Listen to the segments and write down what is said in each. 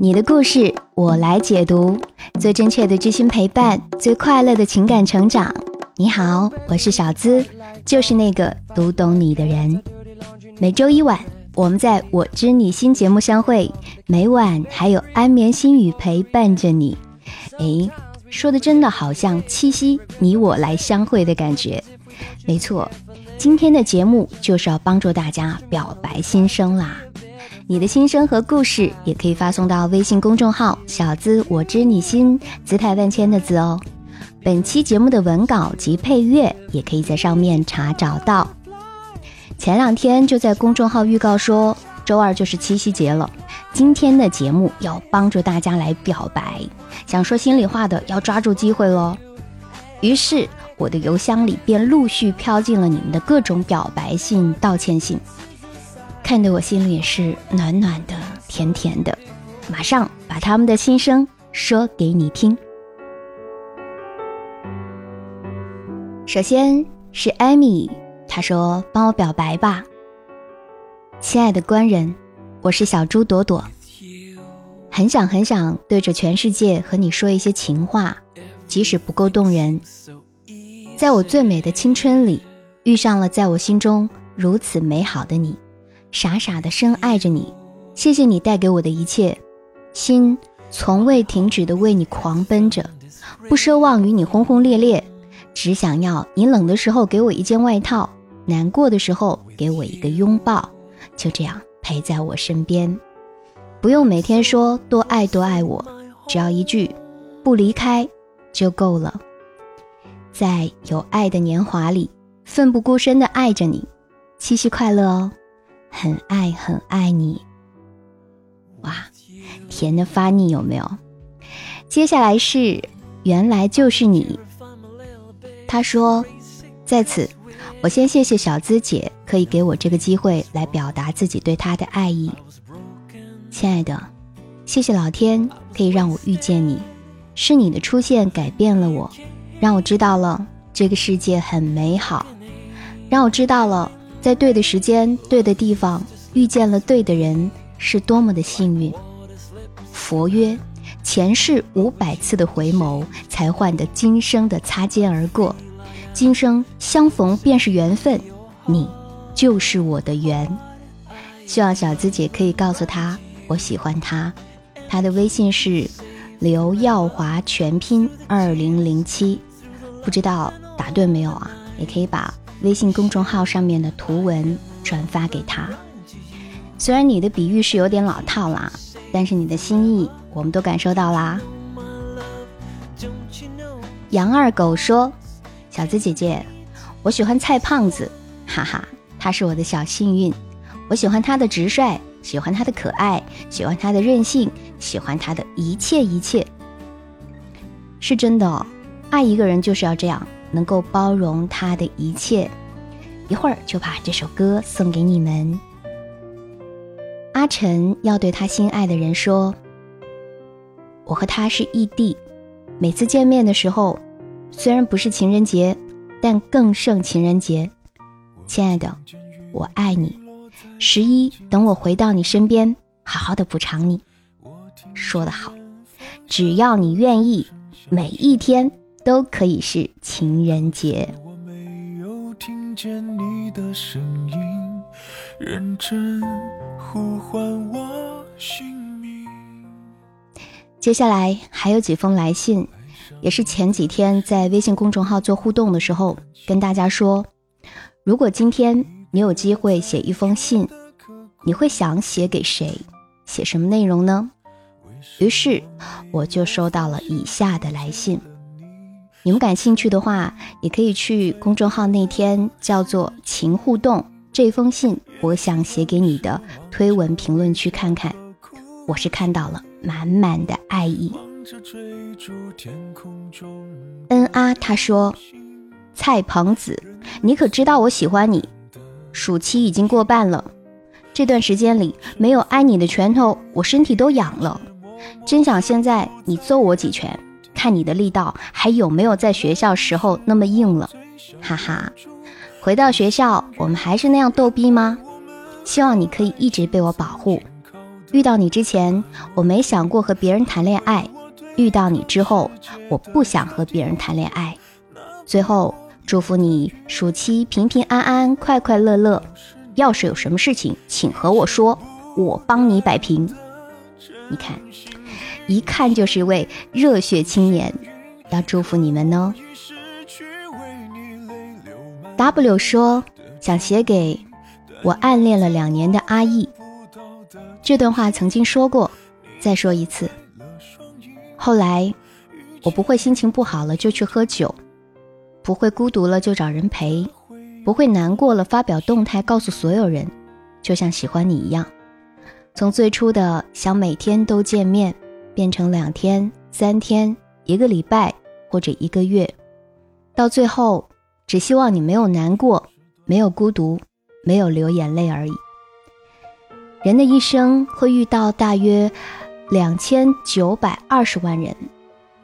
你的故事我来解读，最真切的知心陪伴，最快乐的情感成长。你好，我是小资，就是那个读懂你的人。每周一晚，我们在我知你心节目相会，每晚还有安眠心语陪伴着你。诶，说的真的好像七夕你我来相会的感觉。没错，今天的节目就是要帮助大家表白心声啦。你的心声和故事也可以发送到微信公众号“小资我知你心”，姿态万千的字哦。本期节目的文稿及配乐也可以在上面查找到。前两天就在公众号预告说，周二就是七夕节了，今天的节目要帮助大家来表白，想说心里话的要抓住机会喽。于是我的邮箱里便陆续飘进了你们的各种表白信、道歉信。看得我心里也是暖暖的、甜甜的，马上把他们的心声说给你听。首先是艾米，她说：“帮我表白吧，亲爱的官人，我是小猪朵朵，很想很想对着全世界和你说一些情话，即使不够动人，在我最美的青春里，遇上了在我心中如此美好的你。”傻傻的深爱着你，谢谢你带给我的一切，心从未停止的为你狂奔着，不奢望与你轰轰烈烈，只想要你冷的时候给我一件外套，难过的时候给我一个拥抱，就这样陪在我身边，不用每天说多爱多爱我，只要一句不离开就够了，在有爱的年华里，奋不顾身的爱着你，七夕快乐哦。很爱很爱你，哇，甜的发腻有没有？接下来是原来就是你。他说，在此，我先谢谢小资姐可以给我这个机会来表达自己对他的爱意。亲爱的，谢谢老天可以让我遇见你，是你的出现改变了我，让我知道了这个世界很美好，让我知道了。在对的时间、对的地方遇见了对的人，是多么的幸运。佛曰：前世五百次的回眸，才换得今生的擦肩而过。今生相逢便是缘分，你就是我的缘。希望小资姐可以告诉他，我喜欢他。他的微信是刘耀华全拼二零零七，不知道打对没有啊？也可以把。微信公众号上面的图文转发给他。虽然你的比喻是有点老套啦，但是你的心意我们都感受到啦。杨二狗说：“小资姐姐，我喜欢蔡胖子，哈哈，他是我的小幸运。我喜欢他的直率，喜欢他的可爱，喜欢他的任性，喜欢他的一切一切。是真的，哦爱一个人就是要这样。”能够包容他的一切，一会儿就把这首歌送给你们。阿晨要对他心爱的人说：“我和他是异地，每次见面的时候，虽然不是情人节，但更胜情人节。亲爱的，我爱你。十一，等我回到你身边，好好的补偿你。说得好，只要你愿意，每一天。”都可以是情人节。接下来还有几封来信，也是前几天在微信公众号做互动的时候跟大家说，如果今天你有机会写一封信，你会想写给谁？写什么内容呢？于是我就收到了以下的来信。你们感兴趣的话，也可以去公众号那天叫做“情互动”这封信，我想写给你的推文评论区看看。我是看到了满满的爱意。嗯啊，他说：“蔡鹏子，你可知道我喜欢你？暑期已经过半了，这段时间里没有挨你的拳头，我身体都痒了，真想现在你揍我几拳。”看你的力道还有没有在学校时候那么硬了，哈哈！回到学校，我们还是那样逗逼吗？希望你可以一直被我保护。遇到你之前，我没想过和别人谈恋爱；遇到你之后，我不想和别人谈恋爱。最后，祝福你暑期平平安安、快快乐乐。要是有什么事情，请和我说，我帮你摆平。你看，一看就是位热血青年，要祝福你们呢。W 说想写给我暗恋了两年的阿义。这段话曾经说过，再说一次。后来，我不会心情不好了就去喝酒，不会孤独了就找人陪，不会难过了发表动态告诉所有人，就像喜欢你一样。从最初的想每天都见面，变成两天、三天、一个礼拜或者一个月，到最后只希望你没有难过，没有孤独，没有流眼泪而已。人的一生会遇到大约两千九百二十万人，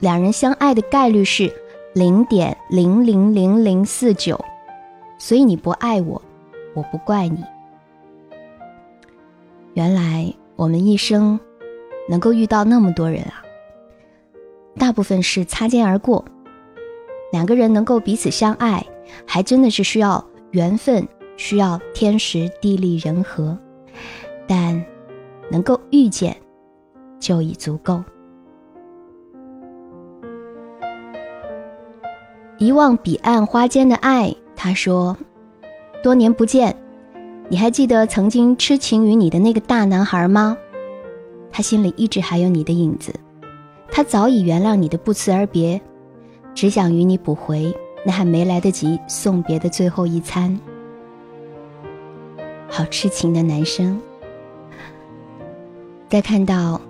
两人相爱的概率是零点零零零零四九，所以你不爱我，我不怪你。原来我们一生能够遇到那么多人啊，大部分是擦肩而过。两个人能够彼此相爱，还真的是需要缘分，需要天时地利人和。但能够遇见，就已足够。遗忘彼岸花间的爱，他说：“多年不见，你还记得曾经痴情于你的那个大男孩吗？他心里一直还有你的影子，他早已原谅你的不辞而别，只想与你补回那还没来得及送别的最后一餐。好痴情的男生。”再看到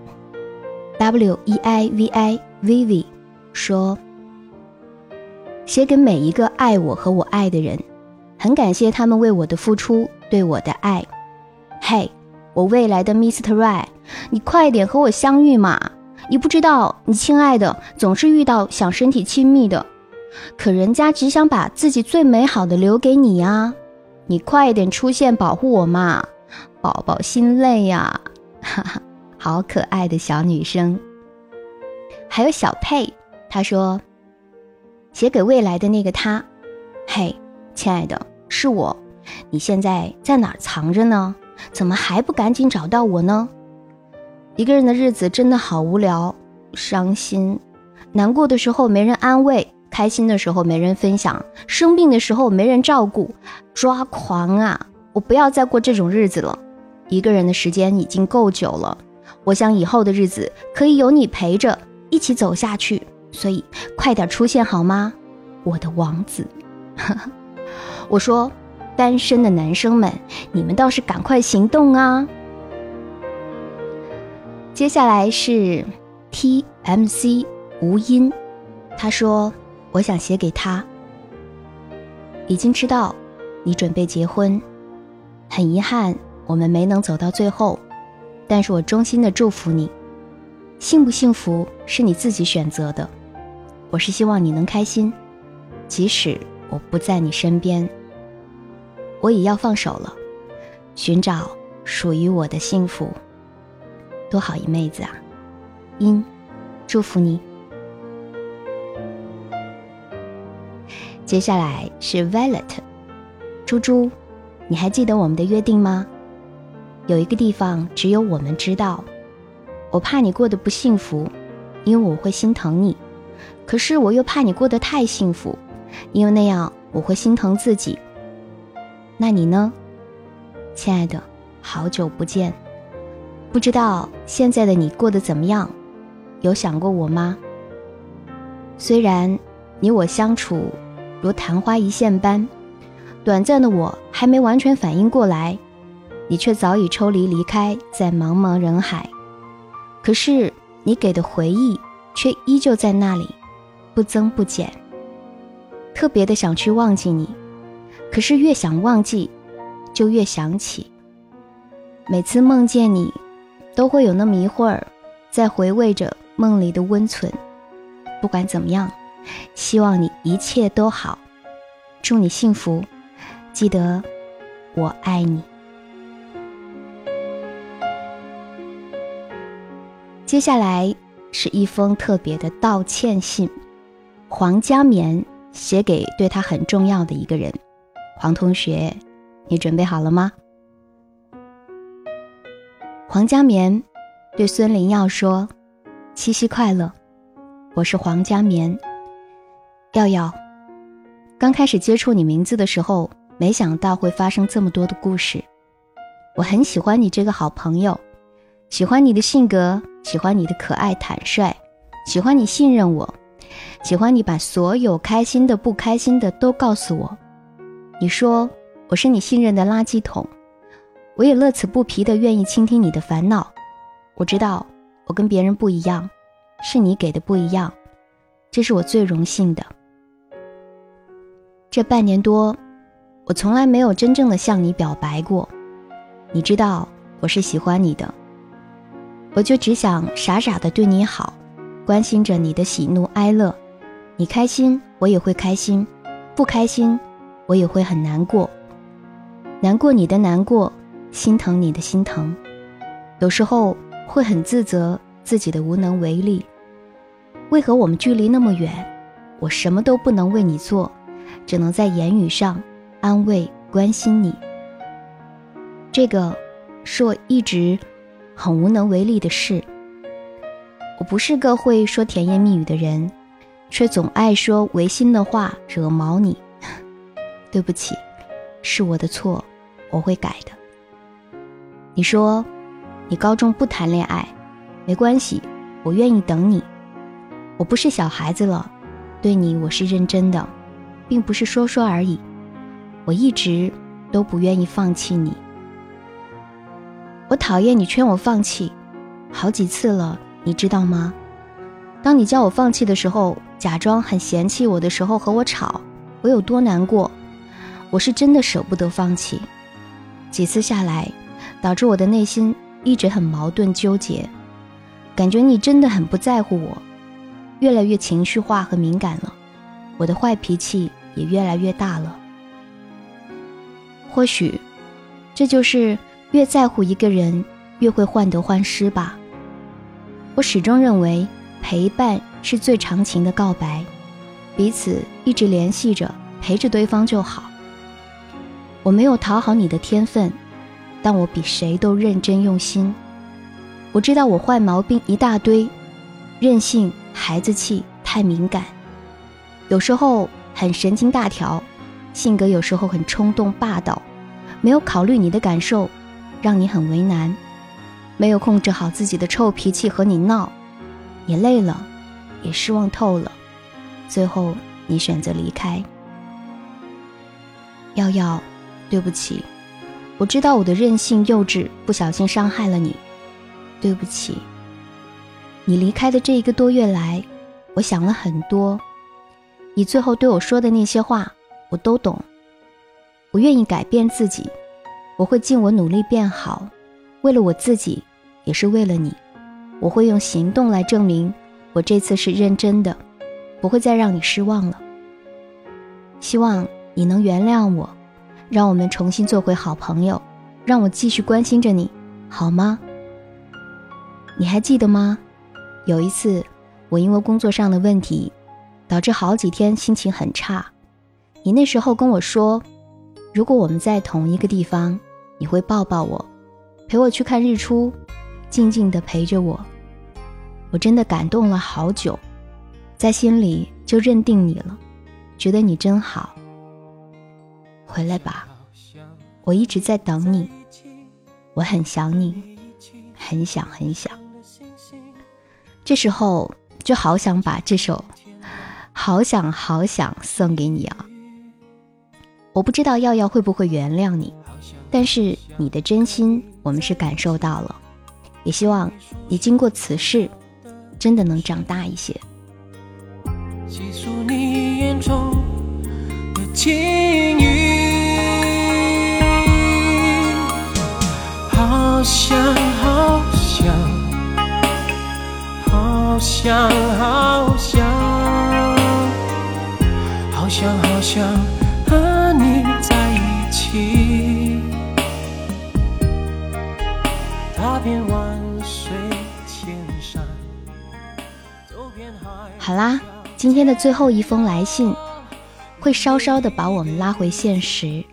w e i v i v v 说：“写给每一个爱我和我爱的人，很感谢他们为我的付出，对我的爱。嘿，我未来的 Mr. Right，你快点和我相遇嘛！你不知道，你亲爱的总是遇到想身体亲密的，可人家只想把自己最美好的留给你呀！你快点出现保护我嘛，宝宝心累呀！哈哈。”好可爱的小女生，还有小佩，她说：“写给未来的那个他，嘿，亲爱的，是我，你现在在哪儿藏着呢？怎么还不赶紧找到我呢？一个人的日子真的好无聊，伤心，难过的时候没人安慰，开心的时候没人分享，生病的时候没人照顾，抓狂啊！我不要再过这种日子了，一个人的时间已经够久了。”我想以后的日子可以有你陪着一起走下去，所以快点出现好吗，我的王子？我说，单身的男生们，你们倒是赶快行动啊！接下来是 T M C 吴音，他说：“我想写给他，已经知道你准备结婚，很遗憾我们没能走到最后。”但是我衷心的祝福你，幸不幸福是你自己选择的。我是希望你能开心，即使我不在你身边，我也要放手了，寻找属于我的幸福。多好一妹子啊！因，祝福你。接下来是 Violet，猪猪，你还记得我们的约定吗？有一个地方只有我们知道，我怕你过得不幸福，因为我会心疼你；可是我又怕你过得太幸福，因为那样我会心疼自己。那你呢，亲爱的？好久不见，不知道现在的你过得怎么样？有想过我吗？虽然你我相处如昙花一现般，短暂的我还没完全反应过来。你却早已抽离离开，在茫茫人海。可是你给的回忆却依旧在那里，不增不减。特别的想去忘记你，可是越想忘记，就越想起。每次梦见你，都会有那么一会儿，在回味着梦里的温存。不管怎么样，希望你一切都好，祝你幸福。记得，我爱你。接下来是一封特别的道歉信，黄家棉写给对他很重要的一个人。黄同学，你准备好了吗？黄家棉对孙林耀说：“七夕快乐，我是黄家棉。耀耀，刚开始接触你名字的时候，没想到会发生这么多的故事。我很喜欢你这个好朋友，喜欢你的性格，喜欢你的可爱坦率，喜欢你信任我，喜欢你把所有开心的、不开心的都告诉我。你说我是你信任的垃圾桶。”我也乐此不疲的愿意倾听你的烦恼。我知道我跟别人不一样，是你给的不一样，这是我最荣幸的。这半年多，我从来没有真正的向你表白过。你知道我是喜欢你的，我就只想傻傻的对你好，关心着你的喜怒哀乐。你开心，我也会开心；不开心，我也会很难过。难过你的难过。心疼你的心疼，有时候会很自责自己的无能为力。为何我们距离那么远，我什么都不能为你做，只能在言语上安慰关心你。这个是我一直很无能为力的事。我不是个会说甜言蜜语的人，却总爱说违心的话，惹毛你。对不起，是我的错，我会改的。你说，你高中不谈恋爱，没关系，我愿意等你。我不是小孩子了，对你我是认真的，并不是说说而已。我一直都不愿意放弃你。我讨厌你劝我放弃，好几次了，你知道吗？当你叫我放弃的时候，假装很嫌弃我的时候和我吵，我有多难过？我是真的舍不得放弃。几次下来。导致我的内心一直很矛盾纠结，感觉你真的很不在乎我，越来越情绪化和敏感了，我的坏脾气也越来越大了。或许，这就是越在乎一个人，越会患得患失吧。我始终认为，陪伴是最长情的告白，彼此一直联系着，陪着对方就好。我没有讨好你的天分。但我比谁都认真用心。我知道我坏毛病一大堆，任性、孩子气、太敏感，有时候很神经大条，性格有时候很冲动霸道，没有考虑你的感受，让你很为难，没有控制好自己的臭脾气和你闹，也累了，也失望透了，最后你选择离开。瑶瑶，对不起。我知道我的任性幼稚，不小心伤害了你，对不起。你离开的这一个多月来，我想了很多，你最后对我说的那些话，我都懂。我愿意改变自己，我会尽我努力变好，为了我自己，也是为了你。我会用行动来证明，我这次是认真的，不会再让你失望了。希望你能原谅我。让我们重新做回好朋友，让我继续关心着你，好吗？你还记得吗？有一次，我因为工作上的问题，导致好几天心情很差。你那时候跟我说，如果我们在同一个地方，你会抱抱我，陪我去看日出，静静的陪着我。我真的感动了好久，在心里就认定你了，觉得你真好。回来吧，我一直在等你，我很想你，很想很想。这时候就好想把这首《好想好想》送给你啊！我不知道耀耀会不会原谅你，但是你的真心我们是感受到了，也希望你经过此事，真的能长大一些。你眼中的情想，好想，好想，好想，好想，好想和你在一起。踏遍万水千山。好啦，今天的最后一封来信，会稍稍的把我们拉回现实，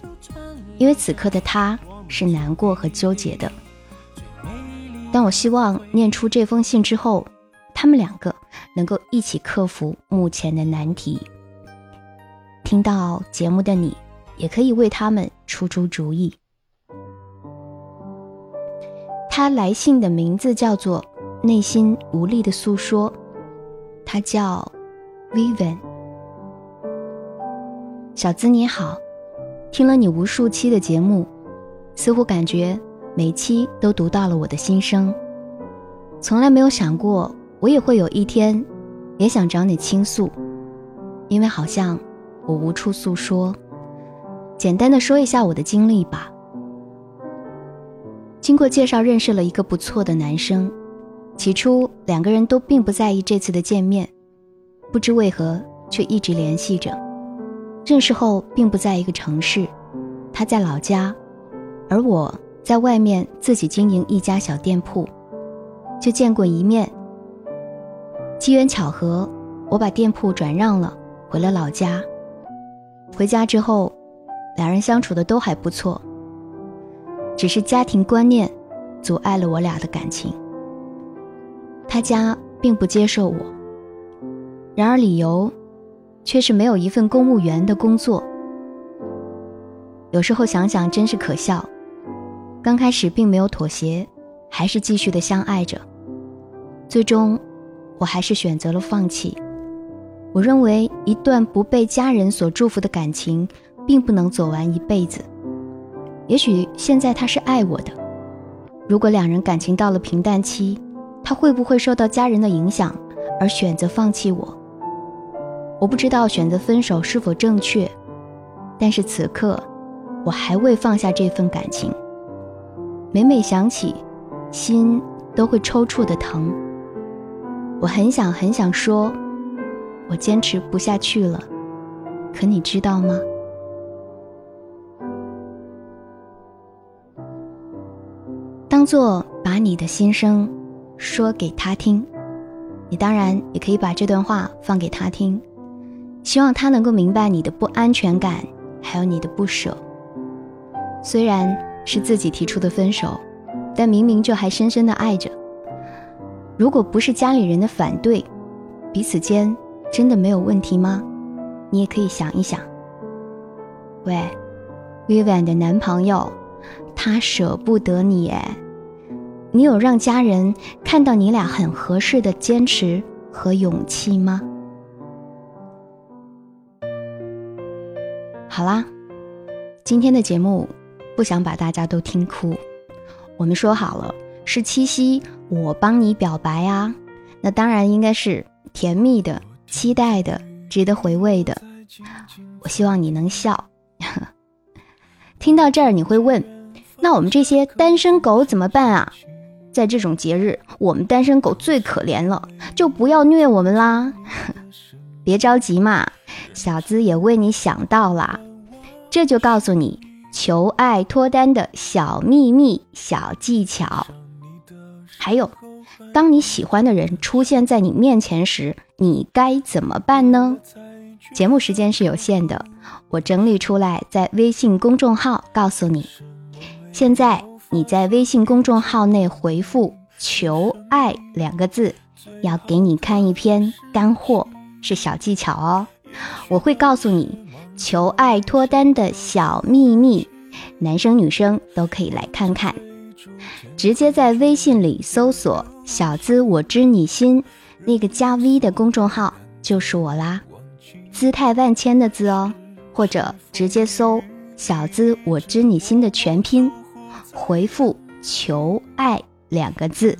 因为此刻的他是难过和纠结的。但我希望念出这封信之后，他们两个能够一起克服目前的难题。听到节目的你，也可以为他们出出主意。他来信的名字叫做《内心无力的诉说》，他叫 Vivian。小资你好，听了你无数期的节目，似乎感觉每期都读到了我的心声。从来没有想过，我也会有一天，也想找你倾诉，因为好像我无处诉说。简单的说一下我的经历吧。经过介绍，认识了一个不错的男生。起初两个人都并不在意这次的见面，不知为何却一直联系着。认识后并不在一个城市，他在老家，而我在外面自己经营一家小店铺，就见过一面。机缘巧合，我把店铺转让了，回了老家。回家之后，两人相处的都还不错。只是家庭观念阻碍了我俩的感情。他家并不接受我，然而理由却是没有一份公务员的工作。有时候想想真是可笑。刚开始并没有妥协，还是继续的相爱着。最终，我还是选择了放弃。我认为一段不被家人所祝福的感情，并不能走完一辈子。也许现在他是爱我的，如果两人感情到了平淡期，他会不会受到家人的影响而选择放弃我？我不知道选择分手是否正确，但是此刻我还未放下这份感情。每每想起，心都会抽搐的疼。我很想很想说，我坚持不下去了，可你知道吗？当做把你的心声说给他听，你当然也可以把这段话放给他听，希望他能够明白你的不安全感，还有你的不舍。虽然是自己提出的分手，但明明就还深深的爱着。如果不是家里人的反对，彼此间真的没有问题吗？你也可以想一想。喂，Vivian 的男朋友。他舍不得你哎，你有让家人看到你俩很合适的坚持和勇气吗？好啦，今天的节目不想把大家都听哭，我们说好了是七夕，我帮你表白啊，那当然应该是甜蜜的、期待的、值得回味的。我希望你能笑。听到这儿你会问。那我们这些单身狗怎么办啊？在这种节日，我们单身狗最可怜了，就不要虐我们啦。别着急嘛，小资也为你想到啦。这就告诉你求爱脱单的小秘密、小技巧。还有，当你喜欢的人出现在你面前时，你该怎么办呢？节目时间是有限的，我整理出来在微信公众号告诉你。现在你在微信公众号内回复“求爱”两个字，要给你看一篇干货，是小技巧哦。我会告诉你求爱脱单的小秘密，男生女生都可以来看看。直接在微信里搜索“小资我知你心”，那个加 V 的公众号就是我啦，姿态万千的“字”哦，或者直接搜“小资我知你心”的全拼。回复“求爱”两个字。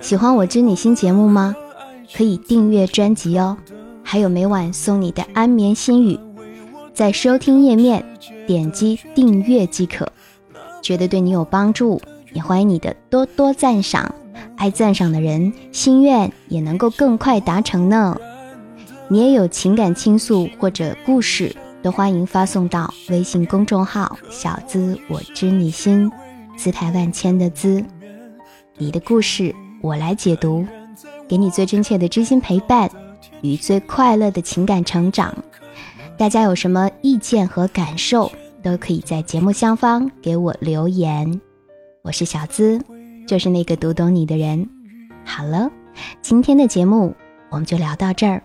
喜欢我知你心节目吗？可以订阅专辑哦，还有每晚送你的安眠心语，在收听页面点击订阅即可。觉得对你有帮助，也欢迎你的多多赞赏。爱赞赏的人，心愿也能够更快达成呢。你也有情感倾诉或者故事？都欢迎发送到微信公众号“小资我知你心”，姿态万千的“资”。你的故事我来解读，给你最真切的知心陪伴与最快乐的情感成长。大家有什么意见和感受，都可以在节目下方给我留言。我是小资，就是那个读懂你的人。好了，今天的节目我们就聊到这儿，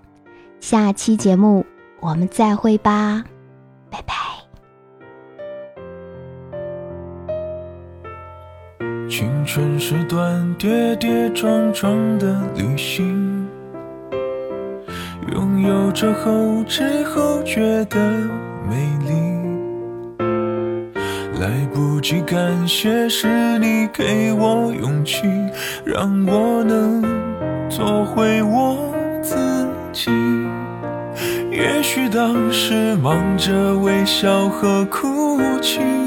下期节目我们再会吧，拜拜。青春是段跌跌撞撞的旅行，拥有着后知后觉的美丽。来不及感谢，是你给我勇气，让我能做回我自己。也许当时忙着微笑和哭泣。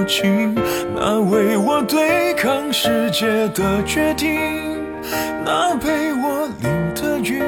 那为我对抗世界的决定，那陪我淋的雨，